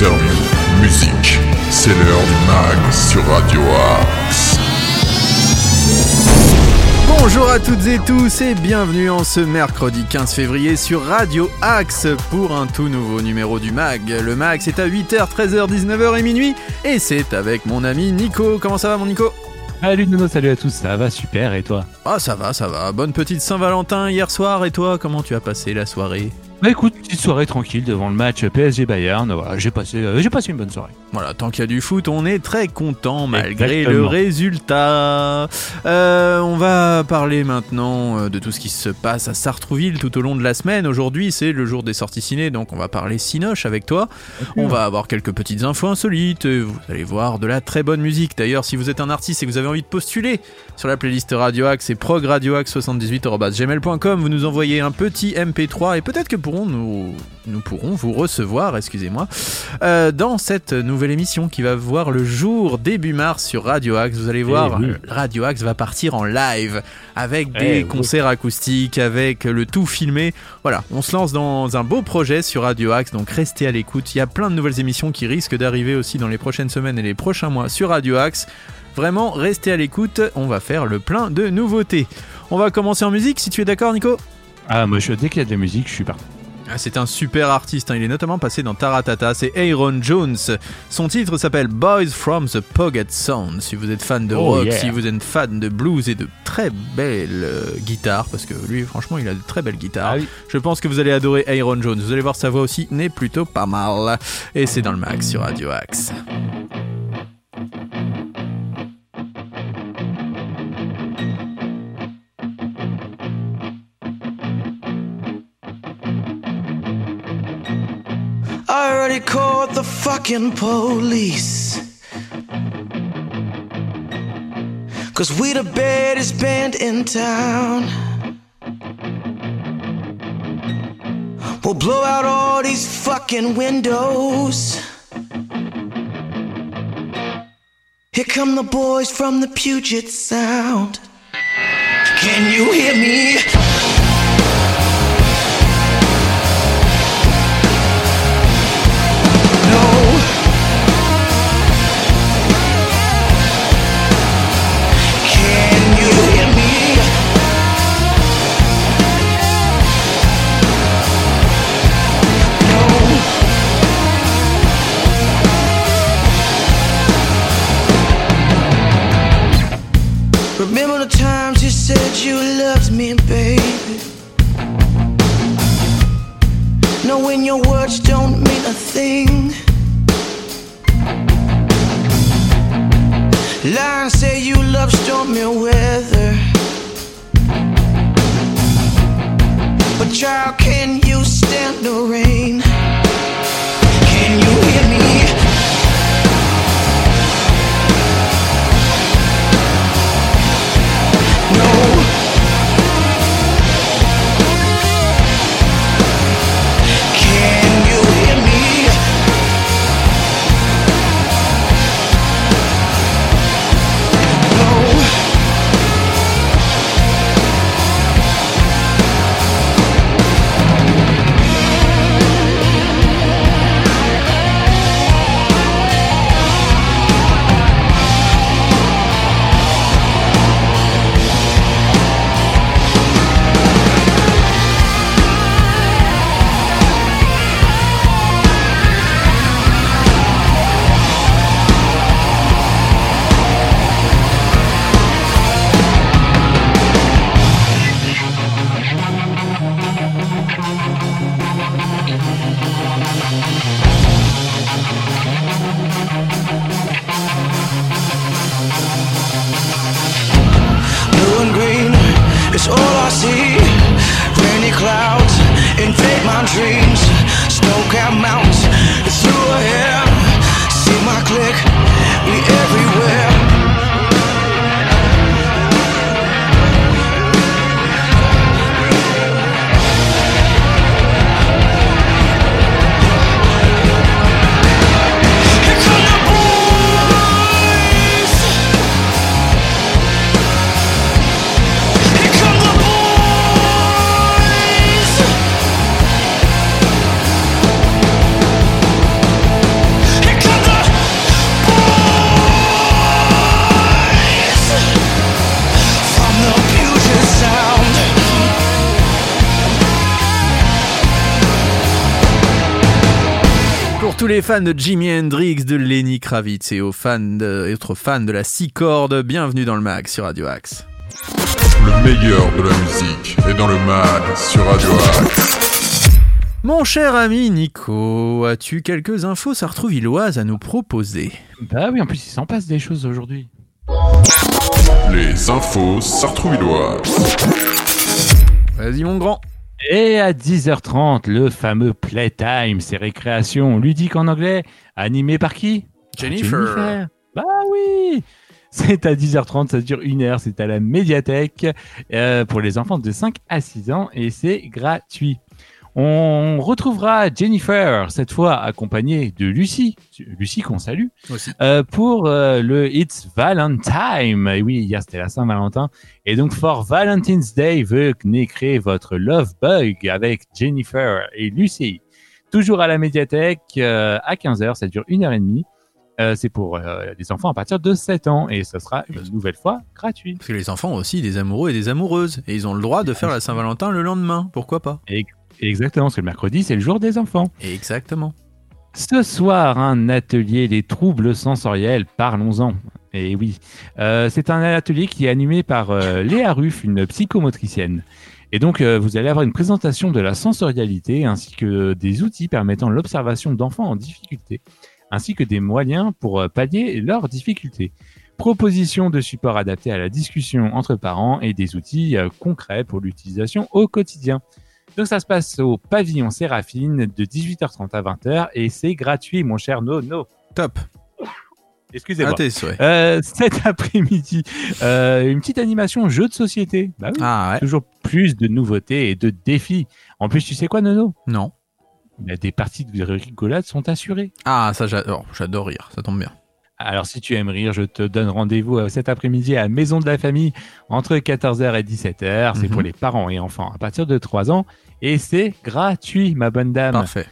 interviews, musique. C'est l'heure du mag sur Radio Axe. Bonjour à toutes et tous et bienvenue en ce mercredi 15 février sur Radio Axe pour un tout nouveau numéro du MAG. Le MAG c'est à 8h, 13h, 19h et minuit et c'est avec mon ami Nico. Comment ça va mon Nico? Salut Nono, salut à tous, ça va super et toi? Ah ça va, ça va. Bonne petite Saint-Valentin hier soir et toi comment tu as passé la soirée? Bah écoute, petite soirée tranquille devant le match PSG Bayern, voilà, j'ai passé, euh, j'ai passé une bonne soirée. Voilà, tant qu'il y a du foot, on est très content malgré Exactement. le résultat. Euh, on va parler maintenant euh, de tout ce qui se passe à Sartrouville tout au long de la semaine. Aujourd'hui, c'est le jour des sorties ciné, donc on va parler Cinoche avec toi. On va avoir quelques petites infos insolites. et Vous allez voir de la très bonne musique. D'ailleurs, si vous êtes un artiste et que vous avez envie de postuler sur la playlist Radio Axe, c'est progradioaxe78.gmail.com. Vous nous envoyez un petit MP3 et peut-être que pourrons nous, nous pourrons vous recevoir, excusez-moi, euh, dans cette nouvelle émission qui va voir le jour début mars sur Radio Axe. Vous allez voir, oui. euh, Radio Axe va partir en live avec Eh des concerts acoustiques, avec le tout filmé. Voilà, on se lance dans un beau projet sur Radio Axe, donc restez à l'écoute. Il y a plein de nouvelles émissions qui risquent d'arriver aussi dans les prochaines semaines et les prochains mois sur Radio Axe. Vraiment, restez à l'écoute, on va faire le plein de nouveautés. On va commencer en musique si tu es d'accord Nico? Ah moi je, dès qu'il y a de la musique, je suis parti. Ah, c'est un super artiste, hein. il est notamment passé dans Taratata, c'est Aaron Jones. Son titre s'appelle Boys from the Pocket Sound. Si vous êtes fan de Oh, rock, yeah. si vous êtes fan de blues et de très belles euh, guitares, parce que lui franchement il a de très belles guitares, Ah oui. je pense que vous allez adorer Aaron Jones. Vous allez voir sa voix aussi n'est plutôt pas mal. Et c'est dans le max sur Radio Axe. I called the fucking police. Cause we the baddest band in town. We'll blow out all these fucking windows. Here come the boys from the Puget Sound. Can you hear me? Thing. Lions say you love stormy weather. But child, can you stand the rain? Les fans de Jimi Hendrix, de Lenny Kravitz et aux fans de, et autres fans de la six cordes, bienvenue dans le mag sur Radio Axe. Le meilleur de la musique est dans le mag sur Radio Axe. Mon cher ami Nico, as-tu quelques infos sartrouvilloises à nous proposer? Bah oui, en plus, il s'en passe des choses aujourd'hui. Les infos sartrouvilloises. Vas-y mon grand. Et à 10h30, le fameux Playtime, ces récréations ludiques en anglais, animées par qui? Jennifer. Bah oui C'est à 10h30, ça dure une heure, c'est à la médiathèque euh, pour les enfants de 5 à 6 ans et c'est gratuit. On retrouvera Jennifer, cette fois accompagnée de Lucie, Lucie qu'on salue, euh, pour euh, le It's Valentine. Et oui, hier c'était la Saint-Valentin. Et donc, for Valentine's Day, venez créer votre Love Bug avec Jennifer et Lucie. Toujours à la médiathèque euh, à 15h, ça dure une heure et demie. Euh, c'est pour euh, les enfants à partir de 7 ans et ce sera une nouvelle fois gratuit. Parce que les enfants ont aussi des amoureux et des amoureuses. Et ils ont le droit de faire la Saint-Valentin le lendemain. Pourquoi pas? Exactement, parce que le mercredi, c'est le jour des enfants. Exactement. Ce soir, un atelier des troubles sensoriels, parlons-en. Et oui, Euh, c'est un atelier qui est animé par euh, Léa Ruff, une psychomotricienne. Et donc, euh, vous allez avoir une présentation de la sensorialité ainsi que des outils permettant l'observation d'enfants en difficulté, ainsi que des moyens pour pallier leurs difficultés. Proposition de support adapté à la discussion entre parents et des outils concrets pour l'utilisation au quotidien. Donc ça se passe au pavillon Séraphine de 18h30 à 20h et c'est gratuit, mon cher Nono. Top. Excusez-moi. Euh, cet après-midi, euh, une petite animation jeu de société. Bah oui. Ah ouais. Toujours plus de nouveautés et de défis. En plus, tu sais quoi, Nono? Non. Des parties de rigolade sont assurées. Ah ça j'adore. J'adore rire. Ça tombe bien. Alors, si tu aimes rire, je te donne rendez-vous euh, cet après-midi à Maison de la Famille entre 14h et 17h. C'est Mhm. pour les parents et enfants à partir de 3 ans. Et c'est gratuit, ma bonne dame. Parfait.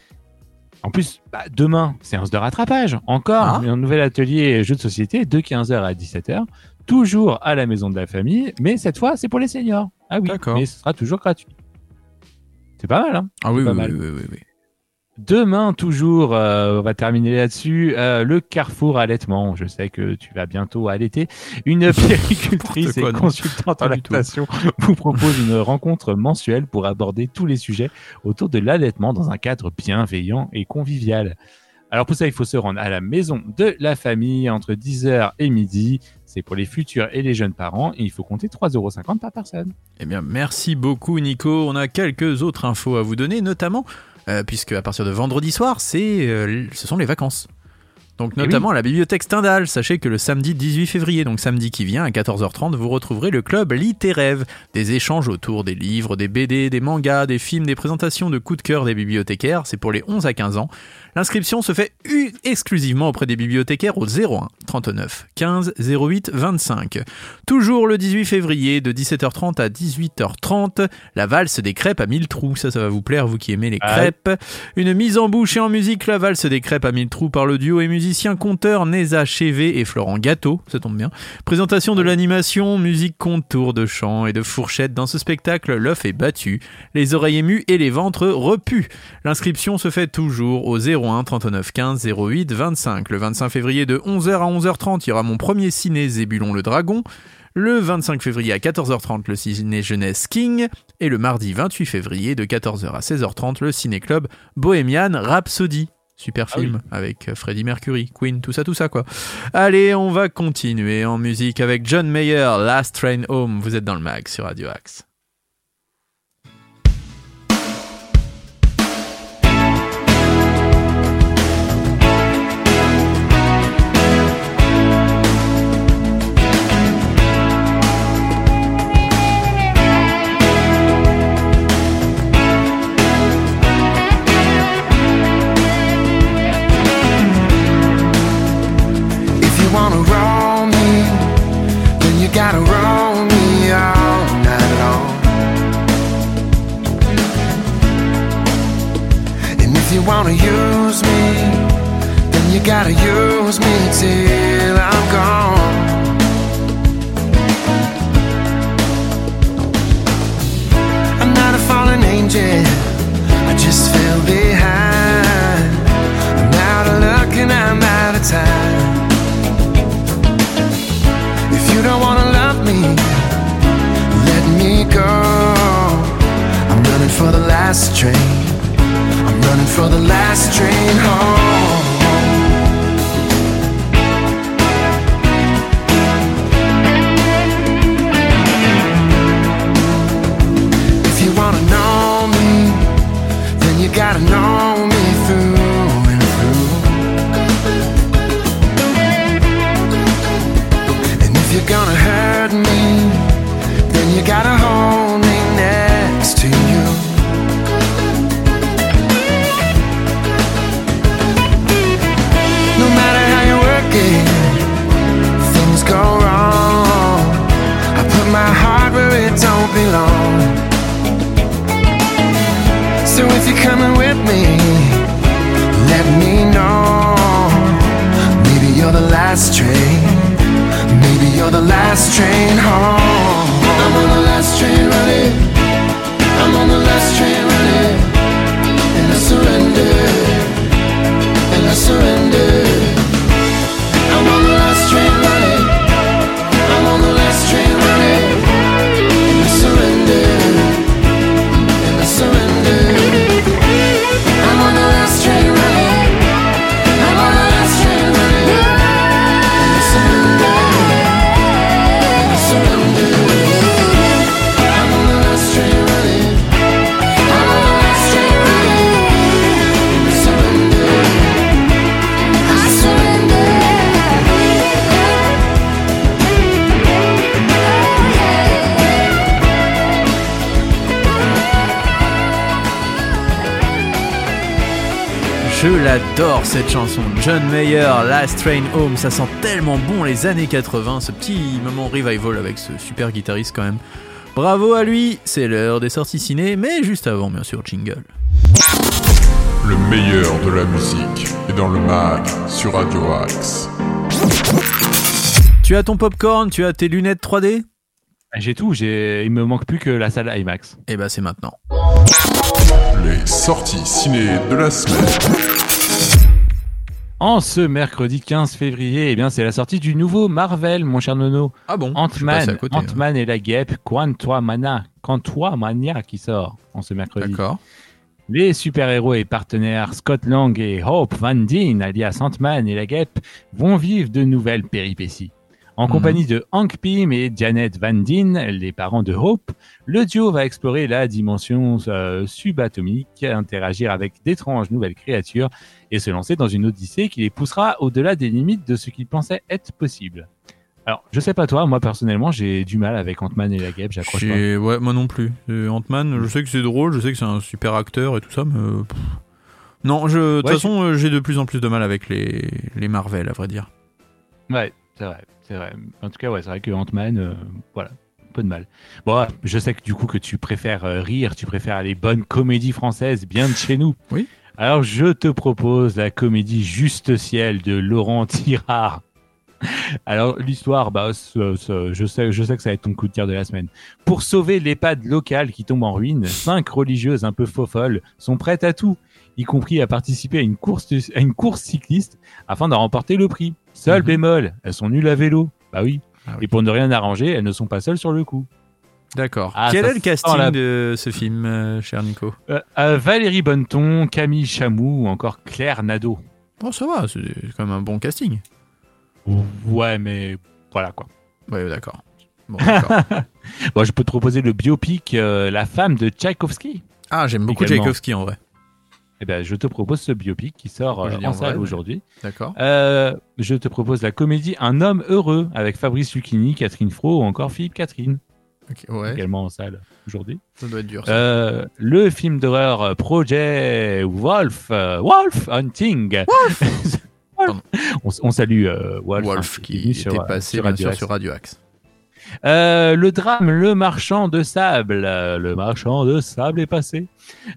En plus, bah, demain, séance de rattrapage. Encore Ah. un nouvel atelier jeu de société de 15h à 17h. Toujours à la maison de la famille, mais cette fois, c'est pour les seniors. Ah oui, D'accord. mais ce sera toujours gratuit. C'est pas mal, hein Ah oui, pas oui, mal. oui, oui, oui, oui. Demain, toujours, euh, on va terminer là-dessus, euh, le carrefour allaitement. Je sais que tu vas bientôt allaiter. Une péricultrice quoi, et consultante en lactation vous propose une rencontre mensuelle pour aborder tous les sujets autour de l'allaitement dans un cadre bienveillant et convivial. Alors pour ça, il faut se rendre à la maison de la famille entre 10h et midi. C'est pour les futurs et les jeunes parents et il faut compter 3,50€ par personne. Eh bien, merci beaucoup, Nico. On a quelques autres infos à vous donner, notamment puisque à partir de vendredi soir, c'est, euh, ce sont les vacances. Donc, Eh notamment à la bibliothèque Stendhal. Sachez que le samedi 18 février, donc samedi qui vient à 14h30, vous retrouverez le club Littéraire. Des échanges autour des livres, des BD, des mangas, des films, des présentations de coups de cœur des bibliothécaires. C'est pour les 11 à 15 ans. L'inscription se fait exclusivement auprès des bibliothécaires au 01 39 15 08 25. Toujours le 18 février de 17h30 à 18h30, la valse des crêpes à mille trous. Ça, ça va vous plaire, vous qui aimez les Ah crêpes. Une mise en bouche et en musique, la valse des crêpes à mille trous par le duo et musicien conteur Neza Chevé et Florent Gâteau. Ça tombe bien. Présentation de l'animation, musique, conte, tour de chant et de fourchette. Dans ce spectacle, l'œuf est battu, les oreilles émues et les ventres repus. L'inscription se fait toujours au 01 39 15 08 25. Le 25 février de 11h à 11h30, il y aura mon premier ciné Zébulon le Dragon. Le 25 février à 14h30, le ciné jeunesse King. Et le mardi 28 février de 14h à 16h30, le ciné-club Bohemian Rhapsody. Super Ah film avec Freddie Mercury, Queen, tout ça, tout ça quoi. Allez, on va continuer en musique avec John Mayer, Last Train Home. Vous êtes dans le mag sur Radio Axe. Wanna use me, then you gotta use me till I'm gone. Gonna l'adore cette chanson. John Mayer, Last Train Home, ça sent tellement bon les années 80, ce petit moment revival avec ce super guitariste quand même. Bravo à lui, c'est l'heure des sorties ciné, mais juste avant bien sûr jingle. Le meilleur de la musique est dans le mag sur Radio Axe. Tu as ton popcorn, tu as tes lunettes 3D J'ai tout, j'ai... il me manque plus que la salle IMAX. Eh ben c'est maintenant. Les sorties ciné de la semaine. En ce mercredi 15 février, eh bien, c'est la sortie du nouveau Marvel, mon cher Nono. Ah bon Ant-Man, hein. Ant-Man et la guêpe, Quantumania, Quantumania qui sort en ce mercredi. D'accord. Les super-héros et partenaires Scott Lang et Hope Van Dyne, alias Ant-Man et la guêpe, vont vivre de nouvelles péripéties. En Mhm. compagnie de Hank Pym et Janet Van Dyne, les parents de Hope, le duo va explorer la dimension euh, subatomique, interagir avec d'étranges nouvelles créatures et se lancer dans une odyssée qui les poussera au-delà des limites de ce qu'ils pensaient être possible. Alors, je sais pas toi, moi personnellement, j'ai du mal avec Ant-Man et la guêpe, j'accroche pas. Ouais, moi non plus. Euh, Ant-Man, je sais que c'est drôle, je sais que c'est un super acteur et tout ça, mais. euh, pff. Non, je, de toute Ouais, façon, j'ai de plus en plus de mal avec les, les Marvel, à vrai dire. Ouais, c'est vrai, c'est vrai. En tout cas, ouais, c'est vrai que Ant-Man, euh, voilà, un peu de mal. Bon, je sais que du coup que tu préfères euh, rire, tu préfères les bonnes comédies françaises bien de chez nous. Oui. Alors, je te propose la comédie Juste Ciel de Laurent Tirard. Alors, l'histoire, bah, ce- ce- je, sais, je sais que ça va être ton coup de cœur de la semaine. Pour sauver l'EHPAD locale qui tombe en ruine, cinq religieuses un peu faux-folles sont prêtes à tout, y compris à participer à une course, à une course cycliste afin d'en remporter le prix. Seul Mhm. bémol, elles sont nulles à vélo. Bah oui. Ah oui. Et pour ne rien arranger, elles ne sont pas seules sur le coup. D'accord. Ah, Quel est le casting la- de ce film, euh, cher Nico? Euh, euh, Valérie Bonneton, Camille Chamou ou encore Claire Nadeau. Bon, ça va, c'est quand même un bon casting. Ouais, mais voilà quoi. Ouais, d'accord. Bon. Bon, je peux te proposer le biopic euh, La femme de Tchaïkovski. ah, j'aime beaucoup. Tchaïkovski en vrai. Eh ben, je te propose ce biopic qui sort euh, en salle aujourd'hui. D'accord. Euh, je te propose la comédie Un homme heureux avec Fabrice Lucchini, Catherine Fro ou encore Philippe Catherine, Ok, ouais, également en salle aujourd'hui. ça doit être dur. ça. Euh, le film d'horreur Projet Wolf, euh, Wolf Hunting. Pardon. on, on salue euh, Wolf, Wolf hein, qui est venu sur, était passé sur bien Radio sûr Axe. sur Radio Axe. Euh, le drame Le Marchand de Sable. Euh, le Marchand de Sable est passé.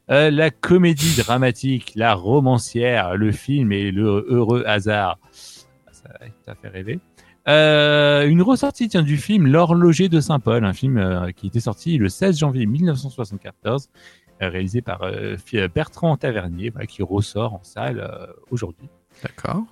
Euh, la comédie dramatique, la romancière, le film et le heureux hasard. Ça, ça fait rêver. Une ressortie tiens, du film L'horloger de Saint-Paul, un film qui était sorti le 16 janvier 1974, euh, réalisé par Bertrand Tavernier, qui ressort en salle aujourd'hui. D'accord.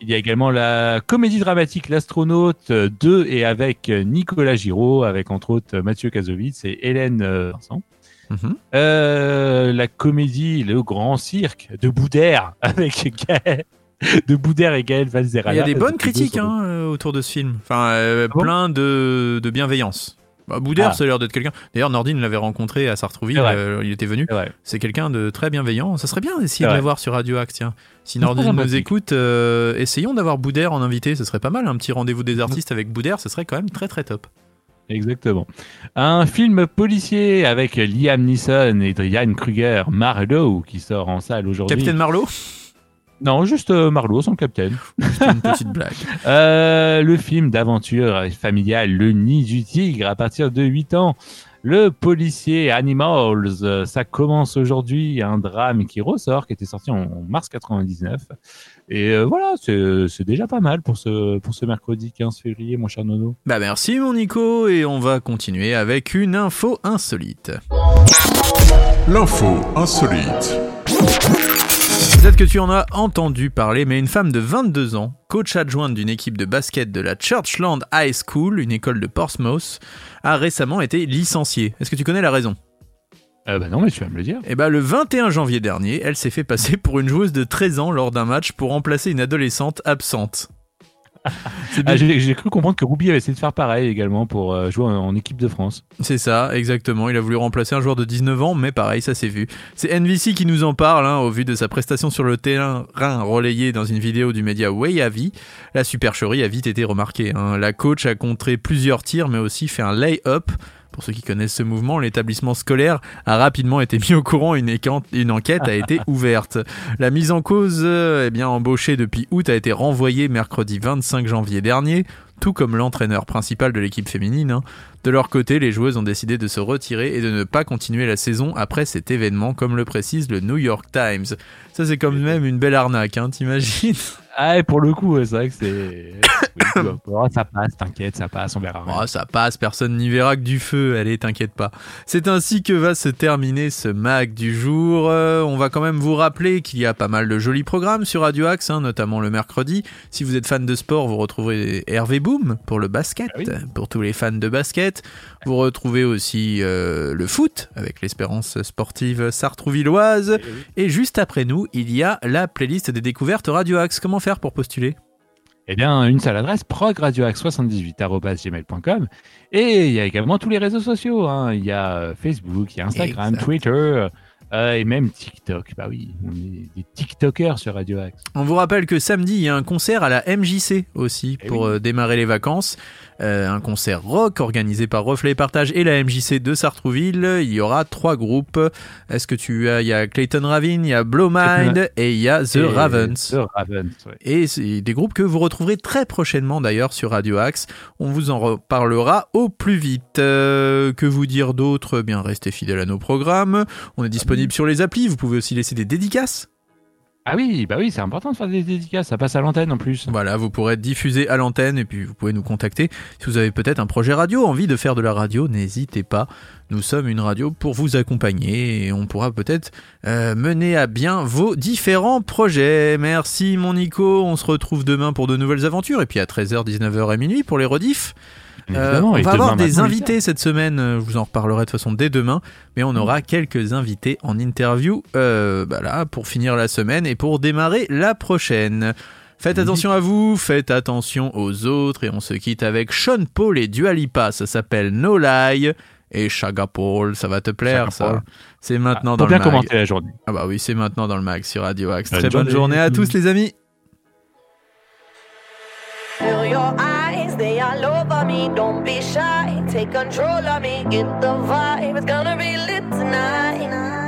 Il y a également la comédie dramatique L'astronaute euh, 2 et avec euh, Nicolas Giraud, avec entre autres euh, Mathieu Kassovitz et Hélène euh, Vincent. Mhm. Euh, la comédie Le Grand Cirque de Boudère avec Gaël, de Boudère et Gaël Valzerala. Il y a des bonnes critiques hein, euh, autour de ce film. Enfin, euh, bon plein de, de bienveillance. Bah, Boudère, Ah. ça a l'air d'être quelqu'un. D'ailleurs, Nordine l'avait rencontré à Sartrouville. Euh, il était venu. C'est quelqu'un de très bienveillant. Ça serait bien d'essayer de l'avoir sur Radio Axe. Tiens, si Nordine nous écoute, euh, essayons d'avoir Boudère en invité. Ce serait pas mal. Un petit rendez-vous des artistes avec Boudère, ce serait quand même très très top. Exactement. Un film policier avec Liam Neeson et Diane Kruger, Marlowe, qui sort en salle aujourd'hui. Capitaine Marlowe? Non, juste euh, Marlowe, son capitaine. Une petite blague. Euh, le film d'aventure familiale Le Nid du Tigre à partir de 8 ans. Le policier Animals, euh, ça commence aujourd'hui, un drame qui ressort, qui était sorti en, mars 99. Et euh, voilà, c'est c'est déjà pas mal pour ce, pour ce mercredi 15 février, mon cher Nono. Bah merci mon Nico et on va continuer avec une info insolite. L'info insolite. Peut-être que tu en as entendu parler, mais une femme de 22 ans, coach adjointe d'une équipe de basket de la Churchland High School, une école de Portsmouth, a récemment été licenciée. Est-ce que tu connais la raison? Euh, bah non, mais tu vas me le dire. Eh ben, le 21 janvier dernier, elle s'est fait passer pour une joueuse de 13 ans lors d'un match pour remplacer une adolescente absente. Ah, J'ai cru comprendre que Ruby avait essayé de faire pareil également pour euh, jouer en, en équipe de France. C'est ça, exactement. Il a voulu remplacer un joueur de 19 ans, mais pareil, ça s'est vu. C'est NVC qui nous en parle, hein, au vu de sa prestation sur le terrain relayée dans une vidéo du média Wayavi. La supercherie a vite été remarquée. hein. La coach a contré plusieurs tirs, mais aussi fait un lay-up. Pour ceux qui connaissent ce mouvement, l'établissement scolaire a rapidement été mis au courant. Une, écan- une enquête a été ouverte. La mise en cause, euh, eh bien embauchée depuis août, a été renvoyée mercredi 25 janvier dernier, tout comme l'entraîneur principal de l'équipe féminine. hein. De leur côté, les joueuses ont décidé de se retirer et de ne pas continuer la saison après cet événement, comme le précise le New York Times. Ça, c'est quand même une belle arnaque, hein, t'imagines Ah, et pour le coup, c'est vrai que c'est. Oui, oh, ça passe, t'inquiète, ça passe, on verra. Oh, ça passe, personne n'y verra que du feu, allez, t'inquiète pas. C'est ainsi que va se terminer ce mag du jour. Euh, on va quand même vous rappeler qu'il y a pas mal de jolis programmes sur Radio Axe, hein, notamment le mercredi. Si vous êtes fan de sport, vous retrouverez Hervé Boom pour le basket, Ah oui. pour tous les fans de basket. Vous retrouvez aussi euh, le foot avec l'espérance sportive sartrouvilloise. Et juste après nous, il y a la playlist des découvertes Radio Axe. Comment faire pour postuler? Eh bien, une seule adresse, progradioax78.gmail.com. Et il y a également tous les réseaux sociaux. hein. Il y a euh, Facebook, il y a Instagram, Exact. Twitter euh, et même TikTok. Bah oui, on est des TikTokers sur Radio Axe. On vous rappelle que samedi, il y a un concert à la MJC aussi Eh pour oui. euh, démarrer les vacances. Euh, un concert rock organisé par Reflet et Partage et la MJC de Sartrouville. Il y aura trois groupes. Est-ce que tu as Il y a Clayton Ravine, il y a Blow Mind et il y a The Et Ravens. The Ravens, ouais. Et des groupes que vous retrouverez très prochainement d'ailleurs sur Radio Axe. On vous en reparlera au plus vite. Euh, que vous dire d'autre? Eh Bien, restez fidèles à nos programmes. On est disponible sur les applis. Vous pouvez aussi laisser des dédicaces. Ah oui, bah oui, c'est important de faire des dédicaces. Ça passe à l'antenne en plus. Voilà, vous pourrez être diffusé à l'antenne et puis vous pouvez nous contacter. Si vous avez peut-être un projet radio, envie de faire de la radio, n'hésitez pas. Nous sommes une radio pour vous accompagner et on pourra peut-être euh, mener à bien vos différents projets. Merci mon Nico, on se retrouve demain pour de nouvelles aventures et puis à 13h, 19h et minuit pour les rediffs. Euh, on va avoir des matin, invités cette semaine, euh, je vous en reparlerai de toute façon dès demain, mais on aura quelques invités en interview euh, bah là, pour finir la semaine et pour démarrer la prochaine. Faites attention à vous, faites attention aux autres et on se quitte avec Sean Paul et Dua Lipa, ça s'appelle No Lie et Chaga Paul, ça va te plaire Chaga ça. Paul. C'est maintenant Pour dans le bien mag. commenter la journée. Ah bah oui, c'est maintenant dans le mag sur Radio Axe. Bonne Très bonne journée. journée à tous les amis. They all over me. Don't be shy, take control of me. Get the vibe, it's gonna be lit tonight.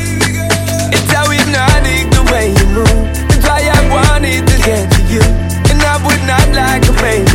get to you. And I would not like a baby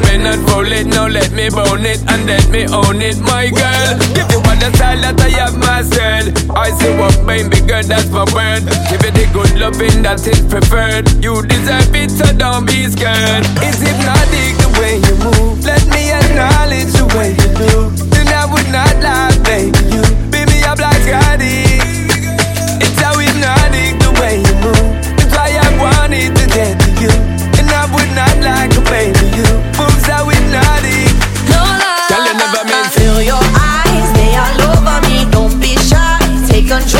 I may not roll it, now let me bone it and let me own it, my girl. Give you all the style that I have myself. I see what made me good, that's my word. Give you the good loving that is preferred. You deserve it, so don't be scared. It's hypnotic the way you move. Let me acknowledge the way you do. Then I would not lie, baby. You beat me up like I did.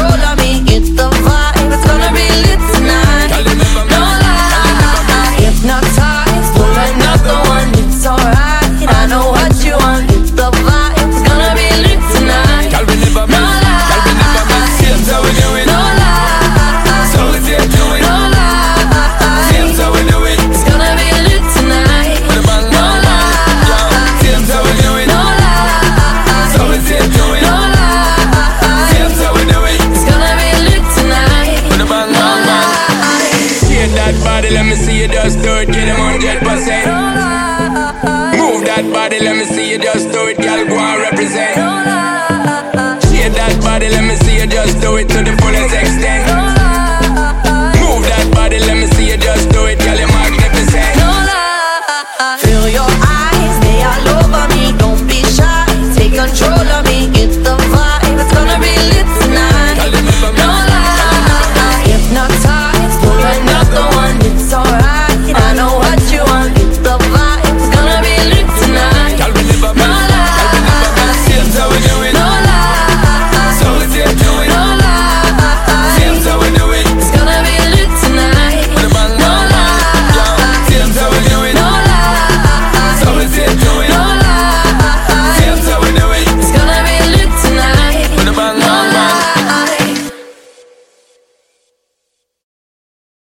roll up.